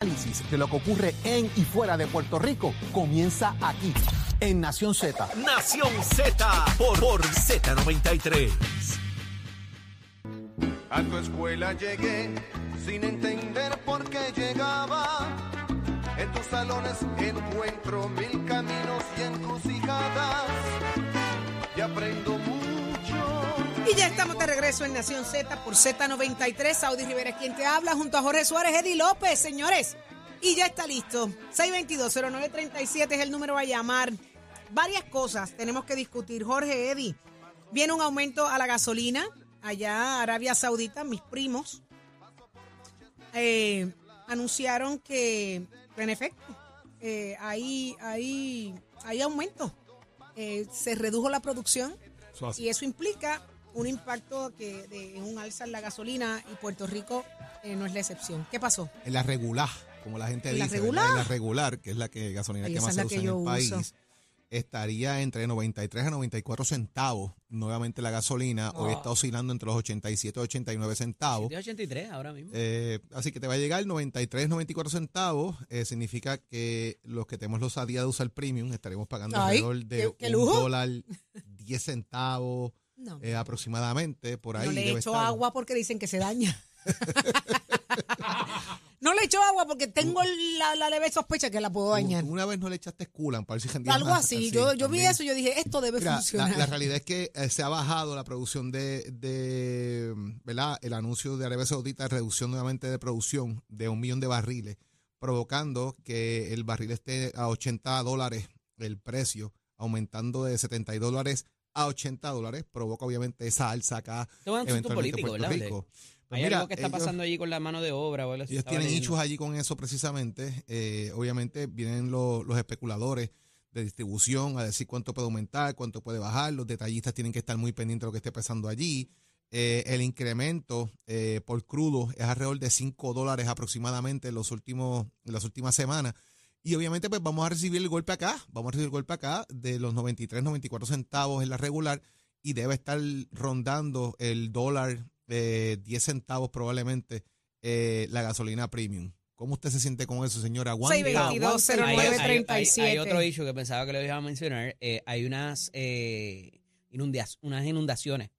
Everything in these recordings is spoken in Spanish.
Análisis de lo que ocurre en y fuera de Puerto Rico comienza aquí, en Nación Z. Nación Z por, por Z93. A tu escuela llegué sin entender por qué llegaba. En tus salones encuentro mil caminos y encrucijadas. Y aprendo. Y ya estamos de regreso en Nación Z por Z93. Saudi Rivera es quien te habla, junto a Jorge Suárez, Eddie López, señores. Y ya está listo. 622-0937 es el número a llamar. Varias cosas tenemos que discutir. Jorge, Eddie, viene un aumento a la gasolina. Allá, Arabia Saudita, mis primos eh, anunciaron que, en efecto, eh, hay, hay, hay aumento. Eh, se redujo la producción y eso implica un impacto que de en un alza en la gasolina y Puerto Rico eh, no es la excepción. ¿Qué pasó? En la regular, como la gente ¿En la dice, regular? ¿verdad? En la regular, que es la que gasolina Ay, que más se la usa que en el país, estaría entre 93 a 94 centavos. Nuevamente la gasolina hoy está oscilando entre los 87 y 89 centavos. 83 ahora mismo. Eh, así que te va a llegar 93, 94 centavos. Eh, significa que los que tenemos los a día de usar premium estaremos pagando Ay, alrededor de qué- qué un dólar 10 centavos No, eh, aproximadamente. Por ahí no le echo estar. agua porque dicen que se daña. no le echo agua porque tengo la, la leve sospecha que la puedo dañar. una vez no le echaste coolant para ver si Algo así. Yo, yo vi eso y yo dije, esto debe Mira, funcionar. la realidad es que eh, se ha bajado la producción de, de, ¿verdad? El anuncio de Arabia Saudita reducción nuevamente de producción de un millón de barriles, provocando que el barril esté a 80 dólares el precio, aumentando de 72 dólares a 80 dólares, provoca obviamente esa alza acá Esto es un asunto político, ¿verdad? Rico. Pues Hay mira, algo que está ellos- pasando allí con la mano de obra. o ellos tienen hechos allí con eso precisamente. Eh, obviamente vienen los, los especuladores de distribución a decir cuánto puede aumentar, cuánto puede bajar. Los detallistas tienen que estar muy pendientes de lo que esté pasando allí. Eh, el incremento eh, por crudo es alrededor de 5 dólares aproximadamente en, los últimos, en las últimas semanas. Y obviamente pues vamos a recibir el golpe acá, vamos a recibir el golpe acá de los 93, 94 centavos en la regular y debe estar rondando el dólar eh, 10 centavos probablemente eh, la gasolina premium. ¿Cómo usted se siente con eso, señora? Aguanta, 622 aguanta. Hay, hay- hay- 0937. hay otro issue que pensaba que lo iba a mencionar. Eh, hay unas, eh, inundas- unas inundaciones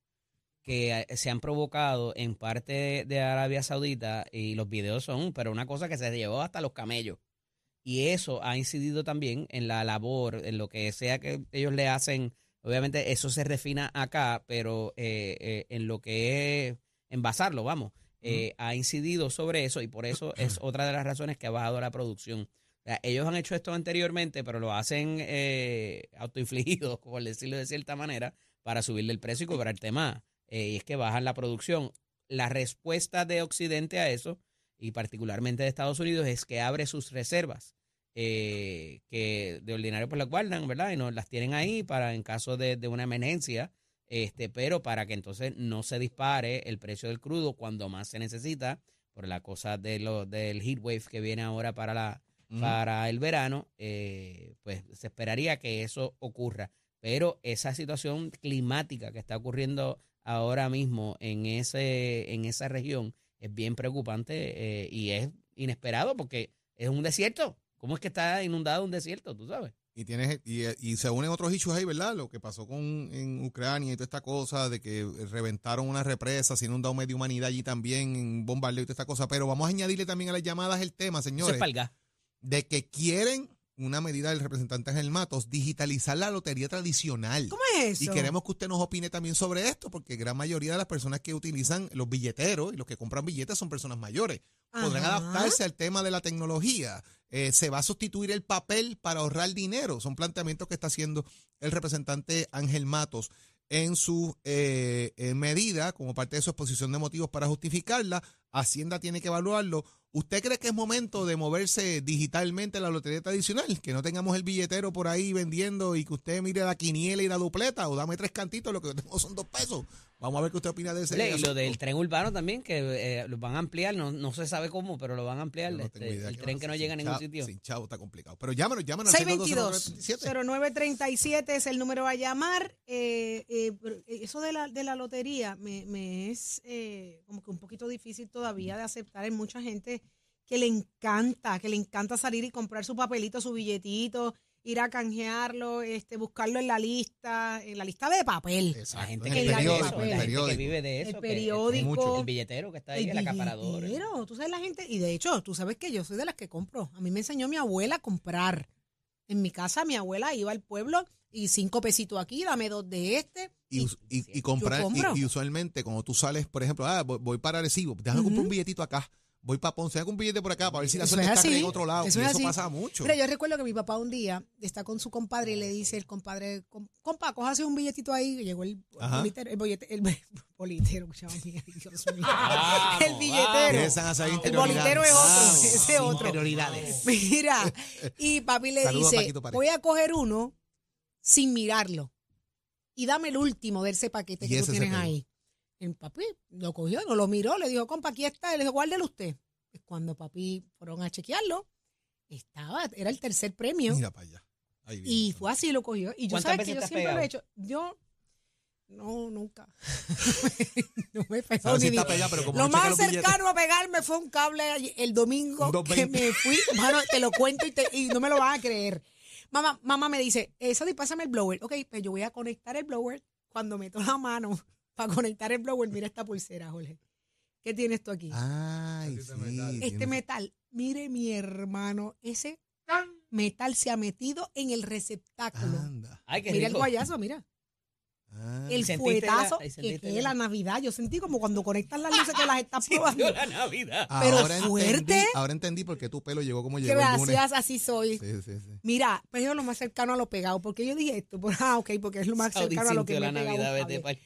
que se han provocado en parte de, de Arabia Saudita y los videos son, pero una cosa que se llevó hasta los camellos. Y eso ha incidido también en la labor, en lo que sea que ellos le hacen. Obviamente eso se refina acá, pero eh, eh, en lo que es envasarlo, vamos, eh, ha incidido sobre eso y por eso es otra de las razones que ha bajado la producción. O sea, ellos han hecho esto anteriormente, pero lo hacen eh, autoinfligidos, por decirlo de cierta manera, para subirle el precio y cobrarte más. Y es que bajan la producción. La respuesta de Occidente a eso, y particularmente de Estados Unidos, es que abre sus reservas, eh, que de ordinario pues las guardan, ¿verdad? Y no las tienen ahí para en caso de, de una emergencia, este, pero para que entonces no se dispare el precio del crudo cuando más se necesita, por la cosa de lo, del heat wave que viene ahora para la para el verano, eh, pues se esperaría que eso ocurra. Pero esa situación climática que está ocurriendo ahora mismo en ese en esa región es bien preocupante eh, y es inesperado porque es un desierto. ¿Cómo es que está inundado un desierto? Tú sabes. Y tienes y, y se unen otros issues ahí, ¿verdad? Lo que pasó con en Ucrania y toda esta cosa de que reventaron una represa, se inundó medio humanidad allí también, en bombardeo y toda esta cosa. Pero vamos a añadirle también a las llamadas el tema, señores, es palga. de que quieren una medida del representante Ángel Matos, digitalizar la lotería tradicional. ¿Cómo es Y eso? queremos que usted nos opine también sobre esto, porque gran mayoría de las personas que utilizan los billeteros y los que compran billetes son personas mayores. Podrán adaptarse al tema de la tecnología. Eh, se va a sustituir el papel para ahorrar dinero. Son planteamientos que está haciendo el representante Ángel Matos en su eh, eh, medida, como parte de su exposición de motivos para justificarla. Hacienda tiene que evaluarlo. ¿Usted cree que es momento de moverse digitalmente a la lotería tradicional? Que no tengamos el billetero por ahí vendiendo y que usted mire la quiniela y la dupleta o dame tres cantitos, lo que yo tengo son dos pesos. Vamos a ver qué usted opina de ese. Y lo del tren urbano también, que eh, lo van a ampliar, no, no se sabe cómo, pero lo van a ampliar. No este, el tren que no llega a Sin ningún chavo- sitio. Sin chavo está complicado. Pero llámanos, llámanos. al 622 622-0937. 0937 es el número a llamar. Eh, eh, pero eso de la, de la lotería me, me es eh, como que un poquito difícil todavía de aceptar en mucha gente que le encanta, que le encanta salir y comprar su papelito, su billetito, ir a canjearlo, este, buscarlo en la lista, en la lista de papel. La gente en que el vive de periódico, la el gente que periódico. vive de eso. El que- periódico. Mucho. el billetero que está ahí, el, acaparador. billetero, tú sabes la gente, y de hecho, tú sabes que yo soy de las que compro. A mí me enseñó mi abuela a comprar. En mi casa, mi abuela iba al pueblo y cinco pesitos aquí, dame dos de este. Y, y, y comprar, y, y usualmente cuando tú sales, por ejemplo, ah, voy, voy para Arecibo, déjame comprar un billetito acá, voy para Ponce, déjame un billete por acá para ver si la Eso suerte es está en otro lado. eso y es eso así. pasa mucho. Pero yo recuerdo que mi papá un día está con su compadre y le dice el compadre, "Com- compa, cójase un billetito ahí. Y llegó el bolitero, el, bollete- el bolitero, Dios mío. Vamos, el billetero. El bolitero es otro, interioridades. ese es otro. Mira, y papi le Saludos dice, voy a coger uno sin mirarlo y dame el último de ese paquete Y que tú tienes ahí. El papi lo cogió, no lo miró, le dijo, compa, aquí está. Le dijo, guárdelo usted. Pues cuando papi fueron a chequearlo, estaba, era el tercer premio. Mira para allá. Ahí viene. Y fue así, lo cogió. Y yo ¿Cuántas sabes que yo siempre lo pegado? he hecho. Yo, no, nunca. no me he pegado ¿Sabes si ni está ni- pegado? Pero como Lo no más cercano a pegarme fue un cable el domingo que 220. me fui. Mano, te lo cuento y, te- y no me lo van a creer. Mamá, mamá me dice, eso pásame el blower. Ok, pues yo voy a conectar el blower. Cuando meto la mano para conectar el blower, mira esta pulsera, Jorge. ¿Qué tienes tú aquí? Ay, sí. este tiene- metal, mire mi hermano, ese metal se ha metido en el receptáculo. Anda. Ay, qué Mira el guayazo, mira. Ah. El la- fuetazo y que es la- la Navidad. Yo sentí como cuando conectas las luces que las estás probando. La Navidad. Pero Ahora fuerte. Entendí, ahora entendí por qué tu pelo llegó como llegó el lunes. Gracias, así soy. Sí, sí, sí. Mira, pero es lo más cercano a lo pegado. porque yo dije esto? Por- ah, ok, porque es lo más Saudi cercano a lo que me la he pegado Navidad. vete pa'l-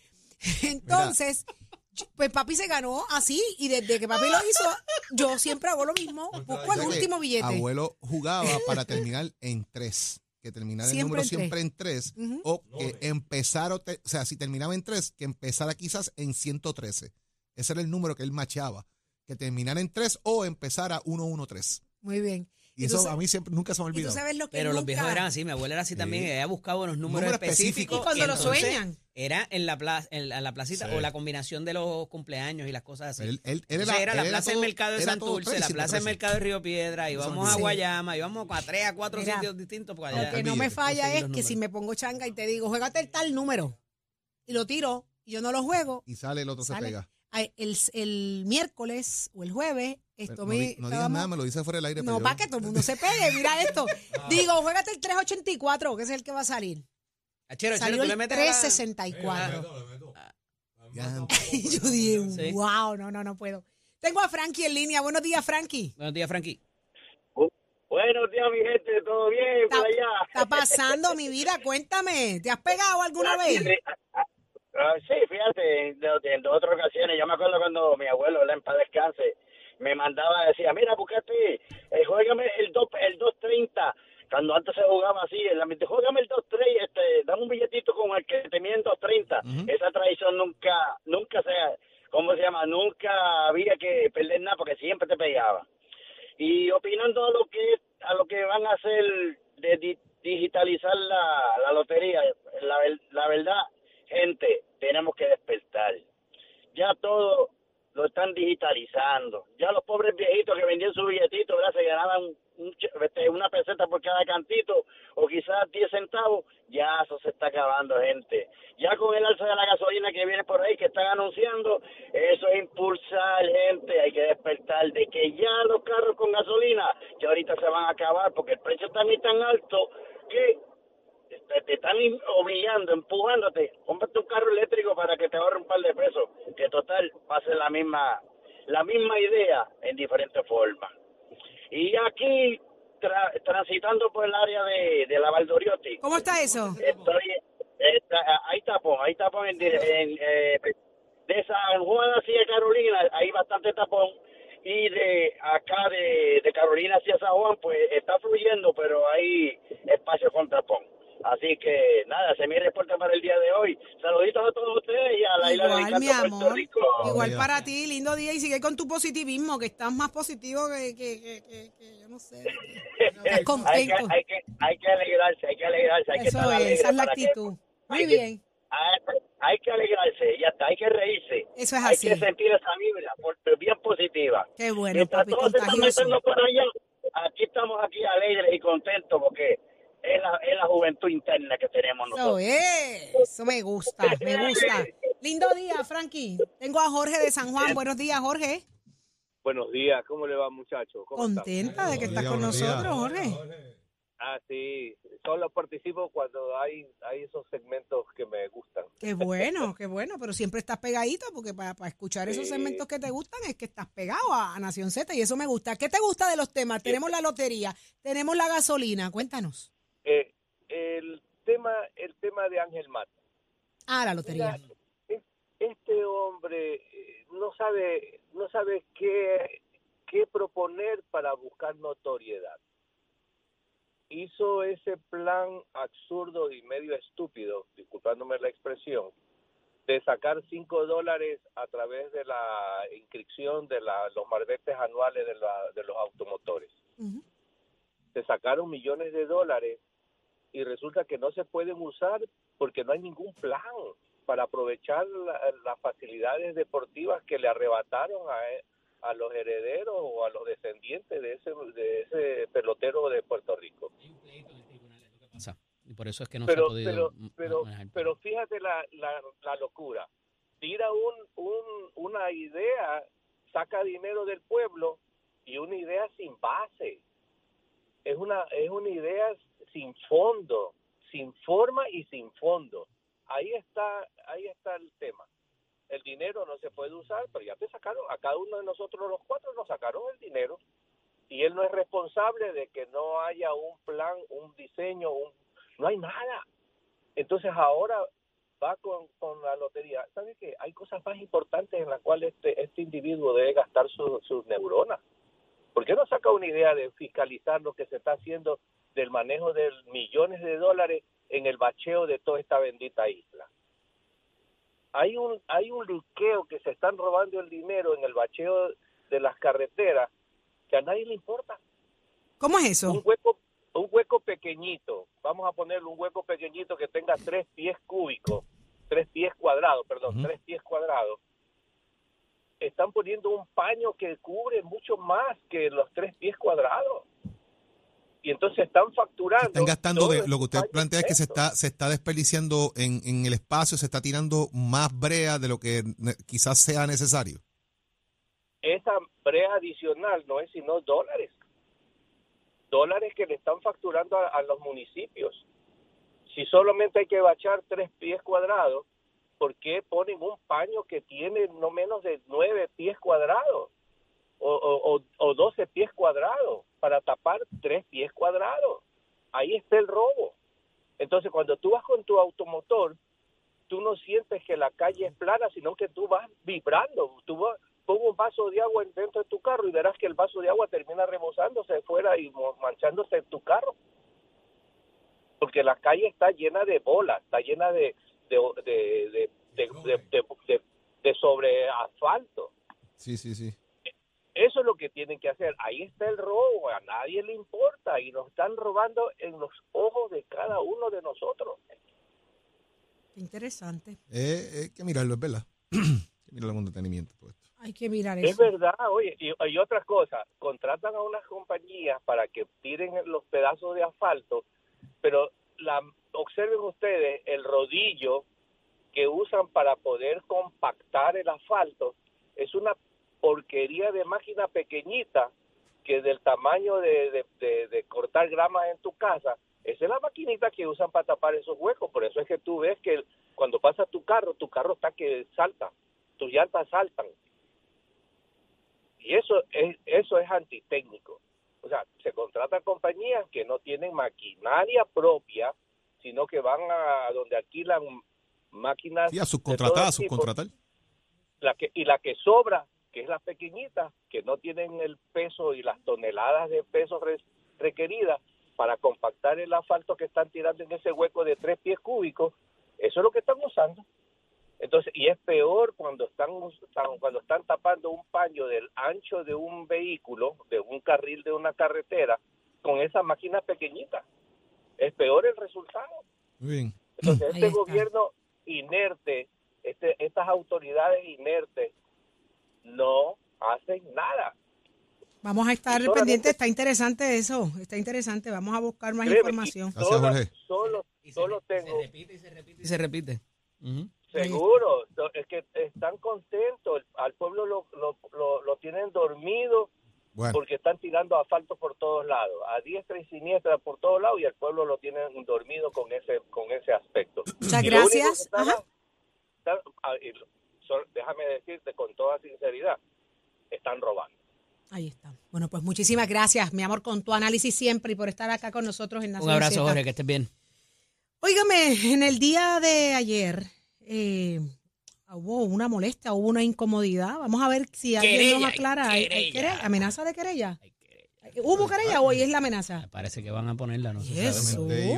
Entonces, yo- pues papi se ganó así y desde que papi lo hizo, yo siempre hago lo mismo. Busco el que último billete. Abuelo jugaba para terminar en tres. Que terminara el Siempre número en tres. siempre en tres. Ujú. O que empezara, o, te- o sea, si terminaba en tres, que empezara quizás en 113. Ese era el número que él macheaba. Que terminara en tres o empezara 113. Muy bien. Y eso a mí siempre, nunca se me ha Y tú olvidado. sabes lo que Pero los viejos eran así, mi abuela era así también, ella buscaba unos números Número específicos. específico. Y cuando lo sueñan. Era en la, plaza, en la, en la placita Sí. o la combinación de los cumpleaños y las cosas así. Él- él- era, la él plaza del mercado de Santurce, la plaza del 113. mercado de Río Piedra, íbamos a Sí. Guayama, íbamos a tres, a cuatro Mira, sitios distintos. Lo que no me falla es que si me pongo changa y te digo, juégate el tal número y lo tiro y yo no lo juego, Y sale el otro se Sale. pega. el, el miércoles o el jueves, Esto no, me. di- no digas nada, me lo dice fuera del aire. No, para que todo el mundo se pegue, mira esto. Digo, juégate el 384, que es el que va a salir. Achero, Achero, Salió tú el le metes a la- 364. Ya, Y yo dije, Sí. wow, no, no, no puedo. Tengo a Frankie en línea. Buenos días, Frankie. Buenos días, Frankie. Buenos días, mi gente, ¿todo bien Está, por allá? está pasando mi vida? Cuéntame, ¿te has pegado alguna vez? Ah, sí, fíjate, en, otras ocasiones, yo me acuerdo cuando mi abuelo, en paz descanse, me mandaba, decía, mira, buscate, eh, juégame el, dos, el 230, cuando antes se jugaba así, me dijo, juégame el 230, este, dame un billetito con el que tenía en 230. Esa tradición nunca, nunca se, ¿cómo se llama? Nunca había que perder nada porque siempre te pegaba. y opinando a lo que a lo que van a hacer de di- digitalizar la, la lotería la, la verdad gente tenemos que despertar ya todo lo están digitalizando. Ya los pobres viejitos que vendían su billetito ¿verdad? se ganaban un ch- este, una peseta por cada cantito o quizás 10 centavos ya eso se está acabando gente. Ya con el alza de la gasolina que viene por ahí que están anunciando eso es impulsar gente. Hay que despertar de que ya los carros con gasolina que ahorita se van a acabar porque el precio está ni tan alto que te, te están obligando, empujándote, cómprate un carro eléctrico para que te ahorre un par de pesos, que total ser la misma, la misma idea en diferentes formas. Y aquí, tra- transitando por el área de, de la Valdoriotti, ¿Cómo está eso? estoy, está- hay tapón, hay tapón en, eh, de San Juan hacia Carolina, hay bastante tapón, y de acá de, de Carolina hacia San Juan, pues está fluyendo, pero hay espacio con tapón. Así que nada, ese es mi reporte para el día de hoy. Saluditos a todos ustedes y a la isla de Igual, mi Encanto, Puerto amor. Rico. Igual Mira. para ti, lindo día y sigue con tu positivismo, que estás más positivo que, que, que, que- que yo no sé. que- Estás hay, que, contento. hay, que, hay que alegrarse, hay que alegrarse, hay que Eso estar es, esa es la que- actitud. Muy hay que- bien. hay, hay que alegrarse, ya está, hay que reírse. Eso es hay así. que sentir esa vibra por- bien positiva. Qué bueno, Mientras papi, todos están contagioso. metiendo por allá, aquí estamos aquí alegres y contentos porque es la, es la juventud interna que tenemos Eso nosotros. es, eso me gusta, me gusta. Lindo día, Frankie. Tengo a Jorge de San Juan. Buenos días, Jorge. Buenos días, ¿cómo le va muchachos? Contenta de que estás con nosotros, Jorge. Ah, sí, solo participo cuando hay, hay esos segmentos que me gustan. Qué bueno, qué bueno, pero siempre estás pegadito porque para, para escuchar esos Sí. segmentos que te gustan es que estás pegado a, a Nación Z y eso me gusta. ¿Qué te gusta de los temas? Tenemos la lotería, tenemos la gasolina, cuéntanos. Eh, el tema el tema de Ángel Mata. Ah, la lotería. Mira, es- este hombre eh, no sabe no sabe qué, qué proponer para buscar notoriedad. Hizo ese plan absurdo y medio estúpido, disculpándome la expresión, de sacar 5 dólares a través de la inscripción de la- los marbetes anuales de, la- de los automotores. Se sacaron millones de dólares y resulta que no se pueden usar porque no hay ningún plan para aprovechar la- las facilidades deportivas que le arrebataron a, e- a los herederos o a los descendientes de ese, de ese pelotero de Puerto Rico. Y por eso es que no se ha pero, podido pero, pero, pero fíjate la, la, la locura. Tira un, un, una idea, saca dinero del pueblo y una idea sin base. Es una, es una idea sin fondo, sin forma y sin fondo. Ahí está, ahí está el tema. El dinero no se puede usar, pero ya te sacaron, a cada uno de nosotros los cuatro nos sacaron el dinero y él no es responsable de que no haya un plan, un diseño, un, no hay nada. Entonces ahora va con, la lotería. ¿Sabe qué? Hay cosas más importantes en las cuales este, este individuo debe gastar su- sus neuronas. ¿Por qué no saca una idea de fiscalizar lo que se está haciendo del manejo de millones de dólares en el bacheo de toda esta bendita isla? Hay un, hay un liqueo que se están robando el dinero en el bacheo de las carreteras que a nadie le importa. ¿Cómo es Un eso? hueco, un hueco pequeñito, vamos a ponerle un hueco pequeñito que tenga tres pies cúbicos, tres pies cuadrados, perdón, tres pies cuadrados. Están poniendo un paño que cubre mucho más que los tres pies cuadrados. Y entonces están facturando. Están gastando de lo que usted plantea es que se está se está desperdiciando en, en el espacio, se está tirando más brea de lo que quizás sea necesario. esa brea adicional no es sino dólares. Dólares que le están facturando a, a los municipios. Si solamente hay que bachar tres pies cuadrados, ¿por qué ponen un paño que tiene no menos de nueve pies cuadrados? O, o, o- o 12 pies cuadrados para tapar tres pies cuadrados. Ahí está el robo. Entonces, cuando tú vas con tu automotor, tú no sientes que la calle es plana, sino que tú vas vibrando. Tú vas, un vaso de agua dentro de tu carro y verás que el vaso de agua termina rebosándose fuera y manchándose en tu carro. Porque la calle está llena de bolas, está llena de- de- de- de sobre asfalto. Sí, sí, sí. Eso es lo que tienen que hacer. Ahí está el robo, a nadie le importa y nos están robando en los ojos de cada uno de nosotros. Qué interesante. Eh, hay que mirarlo, es verdad. hay que mirarlo con detenimiento. todo esto. Hay que mirar Es eso. verdad, oye, y, y otra cosa, contratan a unas compañías para que tiren los pedazos de asfalto, pero la, observen ustedes el rodillo que usan para poder compactar el asfalto, es una porquería de máquina pequeñita que del tamaño de, de- de- de cortar gramas en tu casa, esa es la maquinita que usan para tapar esos huecos, por eso es que tú ves que cuando pasa tu carro, tu carro está que salta, tus llantas saltan. Y eso es, eso es antitécnico. O sea, se contratan compañías que no tienen maquinaria propia, sino que van a donde alquilan máquinas Sí, a subcontratar, a subcontratar. la que, y la que sobra que es la pequeñita, que no tienen el peso y las toneladas de peso re- requeridas para compactar el asfalto que están tirando en ese hueco de tres pies cúbicos, eso es lo que están usando. Entonces, y es peor cuando están, cuando están tapando un paño del ancho de un vehículo, de un carril de una carretera, con esa máquina pequeñita. Es peor el resultado. Muy bien. Entonces, este gobierno inerte, este, estas autoridades inertes, no hacen nada. Vamos a estar solamente- pendientes, está interesante eso, está interesante, vamos a buscar más Créeme, información. y Gracias, todas- Jorge. Solo, Y se, solo re- tengo, se repite y se repite y se repite. Seguro, es que están contentos, el- al pueblo lo, lo, lo, lo tienen dormido Bueno, porque están tirando asfalto por todos lados, a diestra y siniestra por todos lados y al pueblo lo tienen dormido con ese con ese aspecto. Muchas Y gracias. estaba- Ajá. Y déjame decirte con toda sinceridad, están robando. Ahí está. Bueno, pues muchísimas gracias, mi amor, con tu análisis siempre y por estar acá con nosotros en Un Nación abrazo, Z. Jorge, que estés bien. Óigame, en el día de ayer eh, hubo una molestia, hubo una incomodidad. Vamos a ver si alguien Querella, nos aclara. ¿Hay- hay querella. ¿Amenaza de querella? ¿Hubo querella o hoy es la amenaza? Me parece que van a ponerla, no iban, a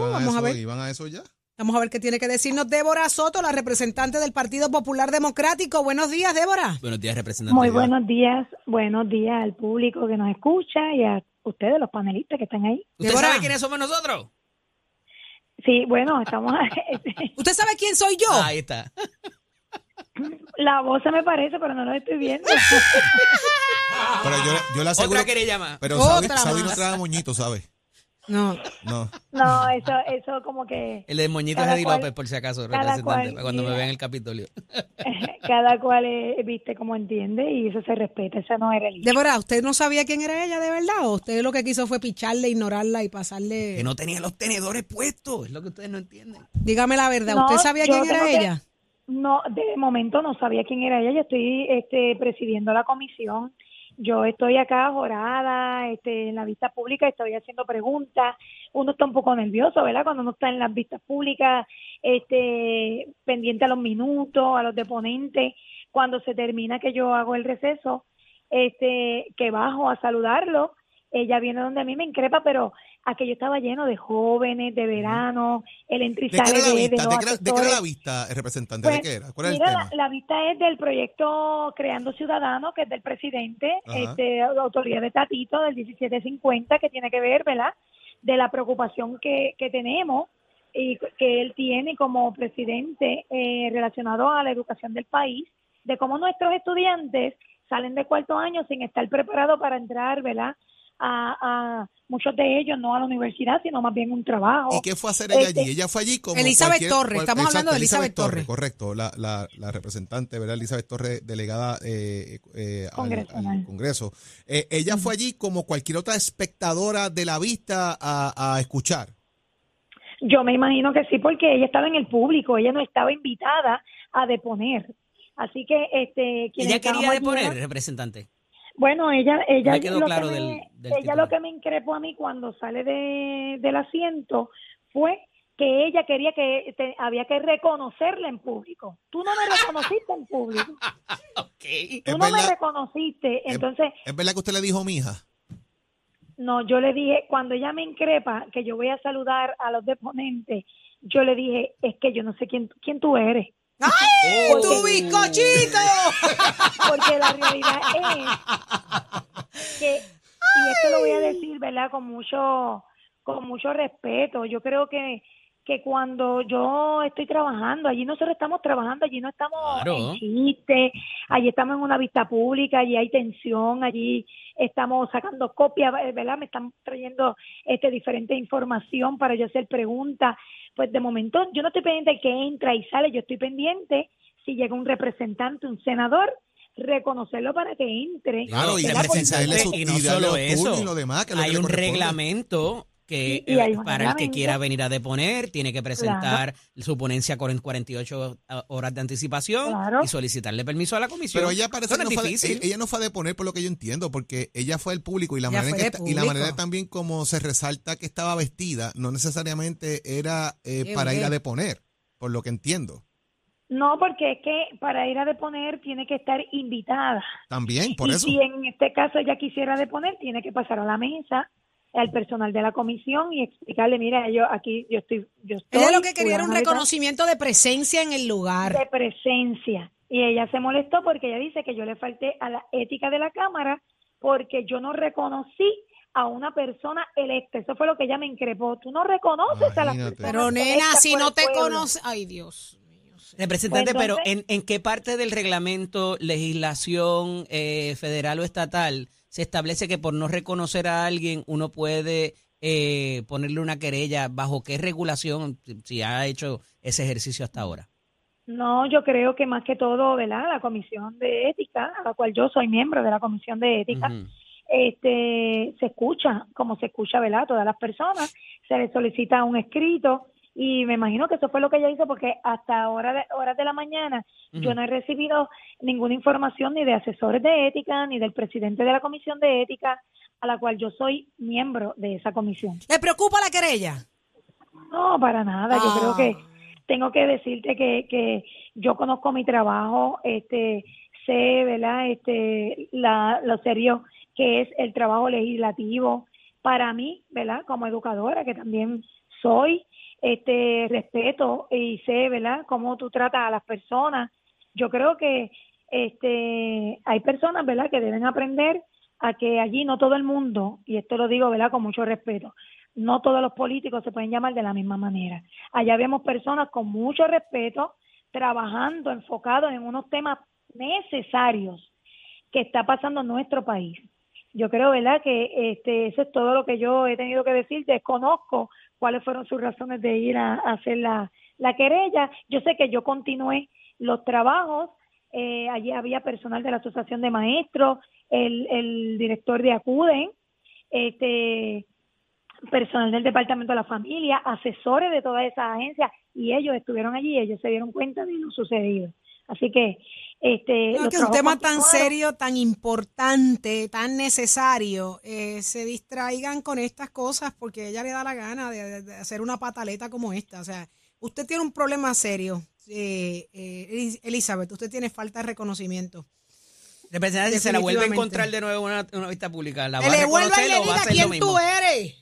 vamos a eso, ver. iban a eso ya. Vamos a ver qué tiene que decirnos Débora Soto, la representante del Partido Popular Democrático. Buenos días, Débora. Buenos días, representante. Muy buenos días, buenos días al público que nos escucha y a ustedes, los panelistas que están ahí. ¿Usted Débora. sabe quiénes somos nosotros? Sí, bueno, estamos. ¿Usted sabe quién soy yo? Ah, Ahí está. la voz se me parece, pero no lo estoy viendo. Pero yo, yo le aseguro. Otra querella más. Pero Otra Saudi, Saudi no trae moñito, ¿sabes? No. No. No, eso, eso como que El de Moñito es Cada Eddie por si acaso, representante, cual, para cuando me mira. vean en el Capitolio. cada cual eh, viste como entiende y eso se respeta, eso no es religión. Débora, ¿usted no sabía quién era ella de verdad? ¿O usted lo que quiso fue picharle, ignorarla y pasarle...? Que no tenía los tenedores puestos, es lo que ustedes no entienden. Dígame la verdad, No, ¿usted sabía quién era que- ella? No, de momento no sabía quién era ella. Yo estoy este, presidiendo la comisión. Yo estoy acá jorada, este, en la vista pública, estoy haciendo preguntas. Uno está un poco nervioso, ¿verdad? Cuando uno está en las vistas públicas, este, pendiente a los minutos, a los deponentes. Cuando se termina que yo hago el receso, este, que bajo a saludarlo, ella viene donde a mí me increpa, pero aquello estaba lleno de jóvenes, de verano, el ¿De entra y qué era sale de, de los ¿De qué era, de qué era asesores. la vista, el representante? Pues, ¿De qué era? ¿Cuál era el mira, tema? La, la vista es del proyecto Creando Ciudadanos, que es del presidente, Ajá. este, la autoridad de Tatito, del 1750, que tiene que ver, ¿verdad?, de la preocupación que, que tenemos y que él tiene como presidente eh, relacionado a la educación del país, de cómo nuestros estudiantes salen de cuarto año sin estar preparados para entrar, ¿verdad?, a, a muchos de ellos no a la universidad, sino más bien un trabajo. ¿Y qué fue a hacer ella Este, allí? Ella fue allí como. Elizabeth Torres, estamos hablando de Elizabeth Torres. Correcto, la, la, la representante, ¿verdad? Elizabeth Torres, delegada eh, eh, al- Congreso. Eh, ella fue allí como cualquier otra espectadora de la vista a, a escuchar. Yo me imagino que sí, porque ella estaba en el público, ella no estaba invitada a deponer. Así que, este, Ella quería allí deponer, representante. Bueno, ella, ella, Me quedó lo, claro que me, del- del ella titular. lo que me increpó a mí cuando sale de, del asiento fue que ella quería que te- había que reconocerla en público. Tú no me reconociste en público. Ok. Tú Es no me reconociste. Entonces, ¿Es verdad que usted le dijo mija? No, yo le dije, cuando ella me increpa, que yo voy a saludar a los deponentes, yo le dije, es que yo no sé quién, quién tú eres. ¡Ay, Porque- tu bizcochito! Porque la realidad es que, y esto lo voy a decir, ¿verdad? Con mucho, con mucho respeto. Yo creo que, que cuando yo estoy trabajando, allí nosotros estamos trabajando, allí no estamos Claro. en chiste, allí estamos en una vista pública, allí hay tensión, allí estamos sacando copias, ¿verdad? Me están trayendo este diferente información para yo hacer preguntas. Pues de momento yo no estoy pendiente de que entra y sale, yo estoy pendiente si llega un representante, un senador, reconocerlo para que entre. Claro, y precisarle su- y no y solo eso, y lo demás, que que hay un reglamento que Y- y para el que quiera venir a deponer tiene que presentar su ponencia con 48 horas de anticipación Claro. y solicitarle permiso a la comisión. Pero ella parece Eso que no fue, ella, ella no fue a deponer por lo que yo entiendo, porque ella fue al público y la Ella manera que está- y la manera también como se resalta que estaba vestida no necesariamente era eh, para ir a deponer, por lo que entiendo. No, porque es que para ir a deponer tiene que estar invitada. También, por y eso. si en este caso ella quisiera deponer, tiene que pasar a la mesa al personal de la comisión y explicarle, mira, yo aquí yo estoy, yo estoy. Ella lo que quería era un reconocimiento de presencia en el lugar. de presencia. Y ella se molestó porque ella dice que yo le falté a la ética de la Cámara porque yo no reconocí a una persona electa. Eso fue lo que ella me increpó. Tú no reconoces a las personas Pero nena, si no te pueblo. conoce, ay Dios. Representante, Pues pero ¿en, en qué parte del reglamento, legislación eh, federal o estatal se establece que por no reconocer a alguien uno puede eh, ponerle una querella? ¿Bajo qué regulación si- ha hecho ese ejercicio hasta ahora? No, yo creo que más que todo, ¿verdad? La comisión de ética, a la cual yo soy miembro de la comisión de ética, este, se escucha, como se escucha, ¿verdad? A todas las personas, se le solicita un escrito y me imagino que eso fue lo que ella hizo porque hasta hora de, horas de la mañana yo no he recibido ninguna información ni de asesores de ética ni del presidente de la comisión de ética a la cual yo soy miembro de esa comisión. ¿Le preocupa la querella? No, para nada. Yo Ah. creo que tengo que decirte que, que yo conozco mi trabajo, este, sé, ¿verdad? Este, la, lo serio que es el trabajo legislativo. Para mí, ¿verdad? Como educadora, que también soy, este, respeto y sé, ¿verdad? Cómo tú tratas a las personas. Yo creo que, este, hay personas, ¿verdad? Que deben aprender a que allí no todo el mundo, y esto lo digo, ¿verdad? Con mucho respeto, no todos los políticos se pueden llamar de la misma manera. Allá vemos personas con mucho respeto trabajando, enfocados en unos temas necesarios que está pasando en nuestro país. Yo creo, ¿verdad?, que este, eso es todo lo que yo he tenido que decir. Desconozco cuáles fueron sus razones de ir a, hacer la, la querella. Yo sé que yo continué los trabajos. Eh, allí había personal de la Asociación de Maestros, el, el director de ACUDEN, este, personal del Departamento de la Familia, asesores de todas esas agencias, y ellos estuvieron allí ellos se dieron cuenta de lo sucedido. Así que, este, No, que un tema tan serio, tan importante, tan necesario, eh, se distraigan con estas cosas porque a ella le da la gana de, de- de hacer una pataleta como esta. O sea, usted tiene un problema serio, eh, eh, Elizabeth, usted tiene falta de reconocimiento. Representante, si se la vuelve a encontrar de nuevo en una, una vista pública, ¿la va Que a le y reconocer le o va a diga hacer lo quién mismo? tú eres.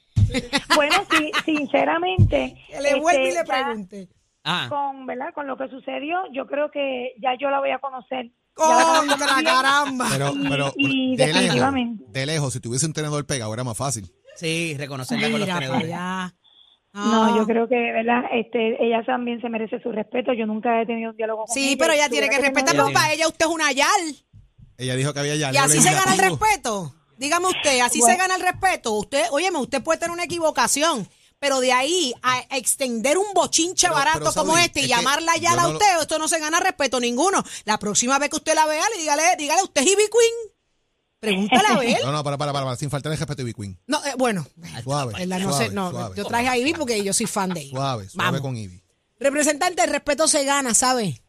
Bueno, sí, sinceramente, Que le vuelva y este, le ya Ah, con, ¿verdad? Con lo que sucedió, yo creo que ya yo la voy a conocer. La ¡Contra bien. caramba! Pero, Y- pero y de lejos, definitivamente. de lejos, si tuviese un tenedor pegado era más fácil. sí, reconocerla con los para tenedores. allá. No, Ah. yo creo que, ¿verdad? Este, ella también se merece su respeto. Yo nunca he tenido un diálogo con ella. Sí, pero ella tiene que respetar, porque para ella usted es una yal. Ella dijo que había ya Y así se gana el respeto. Dígame usted, así Bueno. se gana el respeto. Usted, óyeme, usted puede tener una equivocación, pero de ahí a extender un bochinche Pero- barato pero, como este y es llamarla ya a no lo- usted, esto no se gana respeto ninguno. La próxima vez que usted la vea, le dígale, dígale, ¿usted es Ivy Queen? Pregúntale a ver. No, no, para, para, para, para, sin faltar el respeto a Ivy Queen. No, eh, bueno, Suave, verdad, no suave, sé, no, suave, yo traje a Ivy porque yo soy fan de Ivy. suave, suave Vamos. con Ivy. Representante, el respeto se gana, ¿sabe?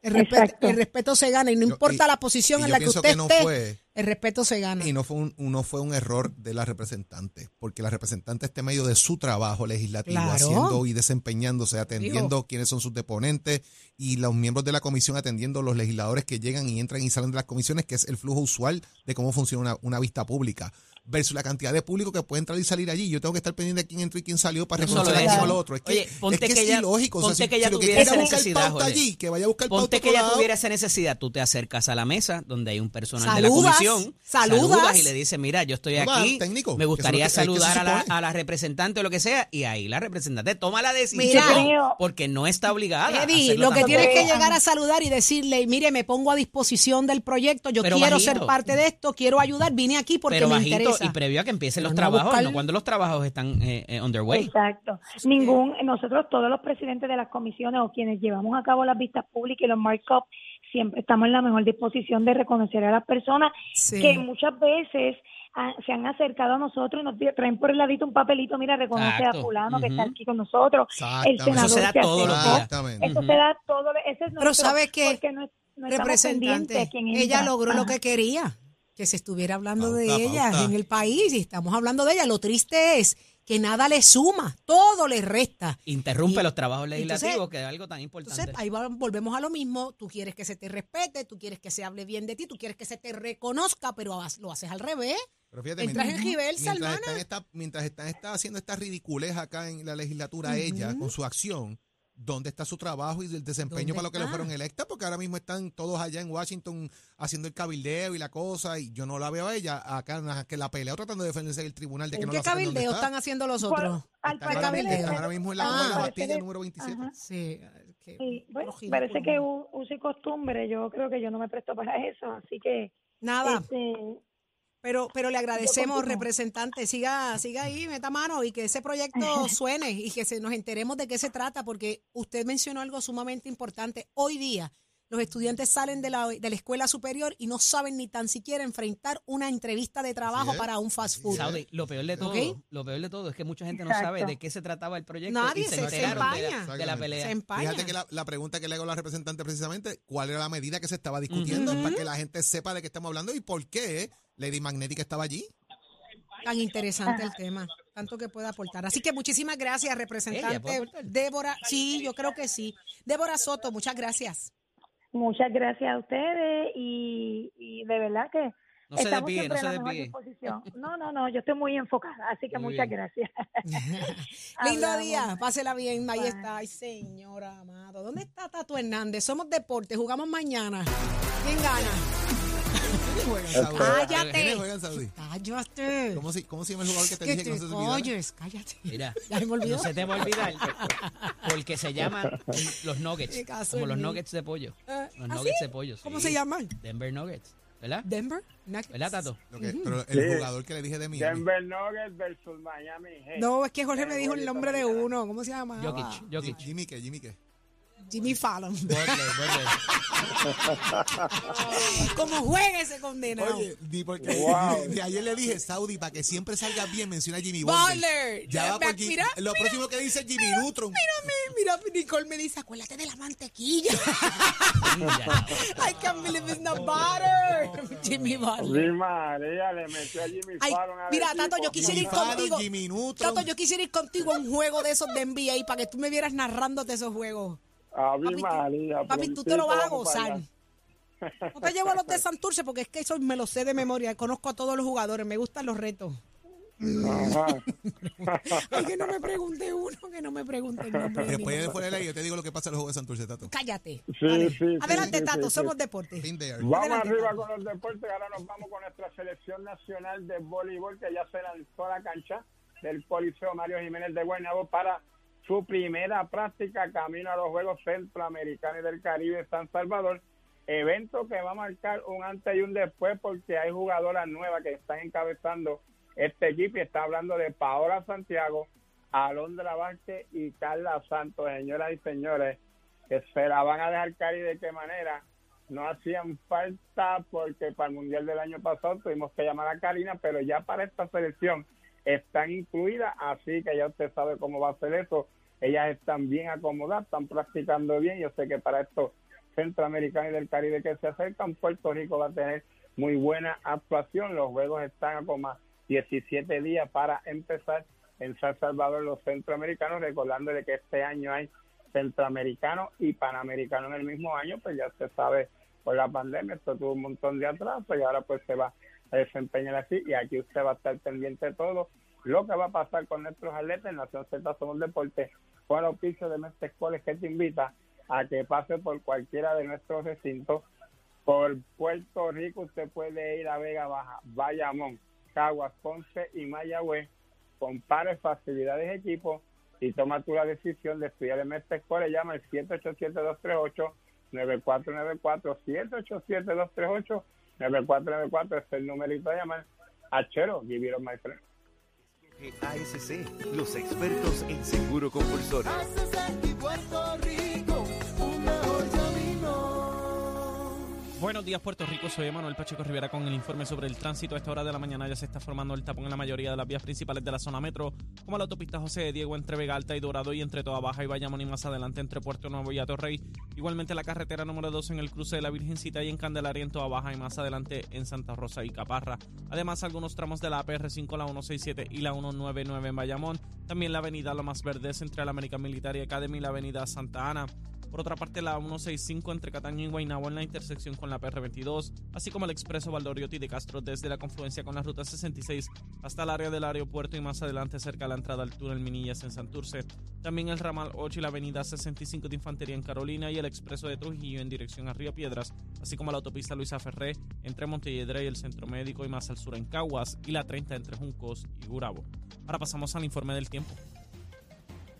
El respeto, el respeto se gana y no Yo- importa y- la posición en la que usted que no esté, fue- el respeto se gana. Y no fue un, no fue un error de la representante, porque la representante está en medio de su trabajo legislativo, Claro. haciendo y desempeñándose, atendiendo quiénes son sus deponentes y los miembros de la comisión atendiendo los legisladores que llegan y entran y salen de las comisiones, que es el flujo usual de cómo funciona una, una vista pública. Versus la cantidad de público que puede entrar y salir allí. Yo tengo que estar pendiente de quién entró y quién salió para No reconocer a uno al otro. Es que, Oye, ponte es, que que es ella- ilógico. O sea, ponte si- que ella si lo tuviera esa necesidad, pauta Jorge. allí, que vaya a buscar Ponte pauta que lado. tuviera esa necesidad, tú te acercas a la mesa donde hay un personal de la Saludas, comisión, saludas. y le dices, mira, yo estoy Saludas aquí, técnico, me gustaría que- saludar a la, a la representante o lo que sea, y ahí la representante toma la decisión, Mira. Porque no está obligada. Eddie, lo que tienes que llegar a saludar y decirle, mire, me pongo a disposición del proyecto, yo quiero ser parte de esto, quiero ayudar, vine aquí porque me interesa. Y previo a que empiecen los Pero trabajos, buscar- no cuando los trabajos están eh, eh, underway. Exacto. Ningún, nosotros todos los presidentes de las comisiones o quienes llevamos a cabo las vistas públicas y los markup, siempre estamos en la mejor disposición de reconocer a las personas Sí. que muchas veces ah, se han acercado a nosotros y nos traen por el ladito un papelito, mira, reconoce Exacto. a fulano que está aquí con nosotros, el senador Eso se da. Exactamente. Eso se da todo, ese es Pero nuestro- ¿sabe qué? porque no, no estamos pendientes Representante, ella logró lo que quería, que se estuviera hablando de ella pauta. en el país y estamos hablando de ella. Lo triste es que nada le suma, todo le resta. Interrumpe Y- los trabajos entonces- legislativos, que es algo tan importante. Entonces, ahí va- volvemos a lo mismo. Tú quieres que se te respete, tú quieres que se hable bien de ti, tú quieres que se te reconozca, pero lo haces al revés. Pero fíjate, mientras- en reversa, mientras están, esta- mientras están está haciendo esta ridiculez acá en la legislatura ella con su acción, ¿dónde está su trabajo y el desempeño ¿Dónde para lo que le fueron electas? Porque ahora mismo están todos allá en Washington haciendo el cabildeo y la cosa, y yo no la veo a ella acá en la- que la pelea tratando de defenderse del tribunal de que no ¿Qué la cabildeo está. están haciendo los otros? al Están parecer- ahora, están ahora mismo en la, Ah. como en la Parece Bastilla que- número 27. Ajá. Sí, que- Sí, bueno, parece que uso y costumbre, yo creo que yo no me presto para eso, así que Nada, este, pero, pero le agradecemos, representante, siga, siga ahí, meta mano y que ese proyecto suene y que se nos enteremos de qué se trata, porque usted mencionó algo sumamente importante. Hoy día los estudiantes salen de la, de la escuela superior y no saben ni tan siquiera enfrentar una entrevista de trabajo para un fast food. Saudi, lo peor de todo, lo peor de todo es que mucha gente no Exacto. sabe de qué se trataba el proyecto Nadie y se, se- se enteraron de, empaña. la, de la pelea. Se empaña. Fíjate que la, la pregunta que le hago a la representante precisamente, ¿cuál era la medida que se estaba discutiendo para que la gente sepa de qué estamos hablando y por qué Lady Magnetic estaba allí? Tan interesante el tema, tanto que puede aportar. Así que muchísimas gracias, ¿Ella puede representante? Débora. Sí, yo creo que sí. Débora Soto, muchas gracias. muchas gracias a ustedes y, y de verdad que No se estamos desvíe, no siempre se en la mejor desvíe. disposición. No, no, no, yo estoy muy enfocada, así que Muy muchas bien. gracias. Lindo día, pásela bien, ahí Bye. está. Ay, señora amado. ¿Dónde está Tato Hernández? Somos deporte, jugamos mañana. ¿Quién gana? Saudi. Cállate. ¿Quiénes juegan Saudi? Cállate. ¿Cómo se, ¿Cómo se llama el jugador que te dije que no se te olvidara? cállate. Mira, Ya se me olvidó. no se te va a olvidar porque se llaman los nuggets, caso como en los mí. nuggets de pollo. Eh, Los ¿ah, nuggets sí? de pollo. ¿Cómo se llaman? Denver Nuggets, ¿verdad? Denver Nuggets. ¿Verdad, Tato? Lo que- pero el Sí. jugador que le dije de mí. Denver Nuggets versus Miami Heat. No, es que Jorge me dijo el nombre de uno. ¿Cómo se llama? Jokic, Jokic. Jimmy qué, Jimmy qué. Jimmy Fallon. ¿Cómo juega ese condenado? Oye, di porque Wow. de ayer le dije, Saudi, para que siempre salga bien, menciona a Jimmy Butler. Ya va Mira, por mira, Lo próximo que dice es Jimmy Neutron. Mira, mira, Nicole me dice, acuérdate de la mantequilla. I can't believe it's not butter. Jimmy Butler. Mi María le metió a Jimmy Ay, Fallon al mira. Tato, yo quisiera Jimmy ir Fallon, contigo. Jimmy Neutron. Tato, yo quisiera ir contigo a un juego de esos de NBA para que tú me vieras narrándote esos juegos. A mi Papi, tú- María. Papi, tú te lo vas a gozar. No te llevo a los de Santurce porque es que eso me lo sé de memoria. Conozco a todos los jugadores, me gustan los retos. Ajá. Ay, que no me pregunte uno, que no me pregunte el nombre. de Después de fuera de la yo te digo lo que pasa en los juegos de Santurce, Tato. Cállate. Sí, sí, Adelante, sí, Tato, sí, somos sí. deporte. Been there. Vamos Adelante, arriba Tato. con los deportes. Ahora nos vamos con nuestra selección nacional de voleibol que ya se lanzó a la cancha del Coliseo Mario Jiménez de Guaynabo para su primera práctica camino a los Juegos Centroamericanos del Caribe San Salvador. Evento que va a marcar un antes y un después porque hay jugadoras nuevas que están encabezando este equipo y está hablando de Paola Santiago, Alondra Vázquez y Carla Santos, señoras y señores, que se la van a dejar caer de qué manera no hacían falta porque para el Mundial del año pasado tuvimos que llamar a Karina, pero ya para esta selección están incluidas, así que ya usted sabe cómo va a ser eso. Ellas están bien acomodadas, están practicando bien. Yo sé que para estos centroamericanos y del Caribe que se acercan, Puerto Rico va a tener muy buena actuación. Los juegos están a como 17 días para empezar en San Salvador los centroamericanos, recordándole que este año hay centroamericanos y panamericanos en el mismo año, pues ya se sabe por la pandemia, esto tuvo un montón de atraso y ahora pues se va a desempeñar así y aquí usted va a estar pendiente de todo lo que va a pasar con nuestros atletas en Nación Z Somos Deporte con el auspicio de Mestre Escoles que te invita a que pase por cualquiera de nuestros recintos. Por Puerto Rico usted puede ir a Vega Baja, Bayamón, Caguas, Ponce y Mayagüez. Compare facilidades de equipo y toma tú la decisión de estudiar en Mestre Escoles llama al 787-238 9494 787-238 9494 es el numerito de llamar. Achero, give it my friend. ASC, los expertos en seguro compulsorio. Buenos días, Puerto Rico. Soy Manuel Pacheco Rivera con el informe sobre el tránsito. A esta hora de la mañana ya se está formando el tapón en la mayoría de las vías principales de la zona metro, como la autopista José de Diego entre Vega Alta y Dorado y entre Toda Baja y Bayamón y más adelante entre Puerto Nuevo y Atorrey. Igualmente la carretera número 2 en el cruce de la Virgencita y en Candelaria en Toda Baja y más adelante en Santa Rosa y Caparra. Además, algunos tramos de la APR5, la 167 y la 199 en Bayamón. También la avenida Lomas Verdes entre la American Military Academy y la avenida Santa Ana. Por otra parte, la 165 entre Cataño y Guaynabo en la intersección con la PR22, así como el expreso Valdoriotti de Castro desde la confluencia con la ruta 66 hasta el área del aeropuerto y más adelante cerca de la entrada al túnel Minillas en Santurce. También el ramal 8 y la avenida 65 de Infantería en Carolina y el expreso de Trujillo en dirección a Río Piedras, así como la autopista Luisa Ferré entre Montelledre y el Centro Médico y más al sur en Caguas y la 30 entre Juncos y Gurabo. Ahora pasamos al informe del tiempo.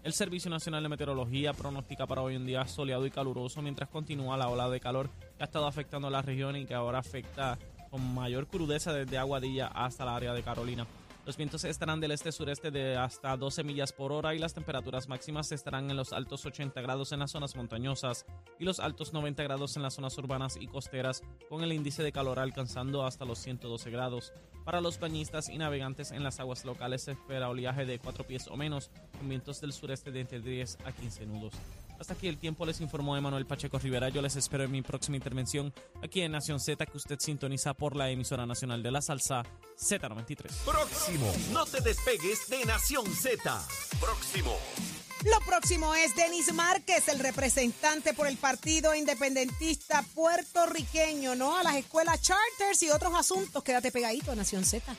El Servicio Nacional de Meteorología pronostica para hoy un día soleado y caluroso mientras continúa la ola de calor que ha estado afectando la región y que ahora afecta con mayor crudeza desde Aguadilla hasta el área de Carolina. Los vientos estarán del este-sureste de hasta 12 millas por hora y las temperaturas máximas estarán en los altos 80 grados en las zonas montañosas y los altos 90 grados en las zonas urbanas y costeras, con el índice de calor alcanzando hasta los 112 grados. Para los bañistas y navegantes en las aguas locales se espera oleaje de 4 pies o menos, con vientos del sureste de entre 10 a 15 nudos. Hasta aquí el tiempo, les informó Emanuel Pacheco Rivera. Yo les espero en mi próxima intervención aquí en Nación Z, que usted sintoniza por la emisora nacional de la salsa Z93. Próximo. No te despegues de Nación Z. Próximo. Lo próximo es Denis Márquez, el representante por el Partido Independentista puertorriqueño, ¿no? A las escuelas charters y otros asuntos. Quédate pegadito, Nación Z.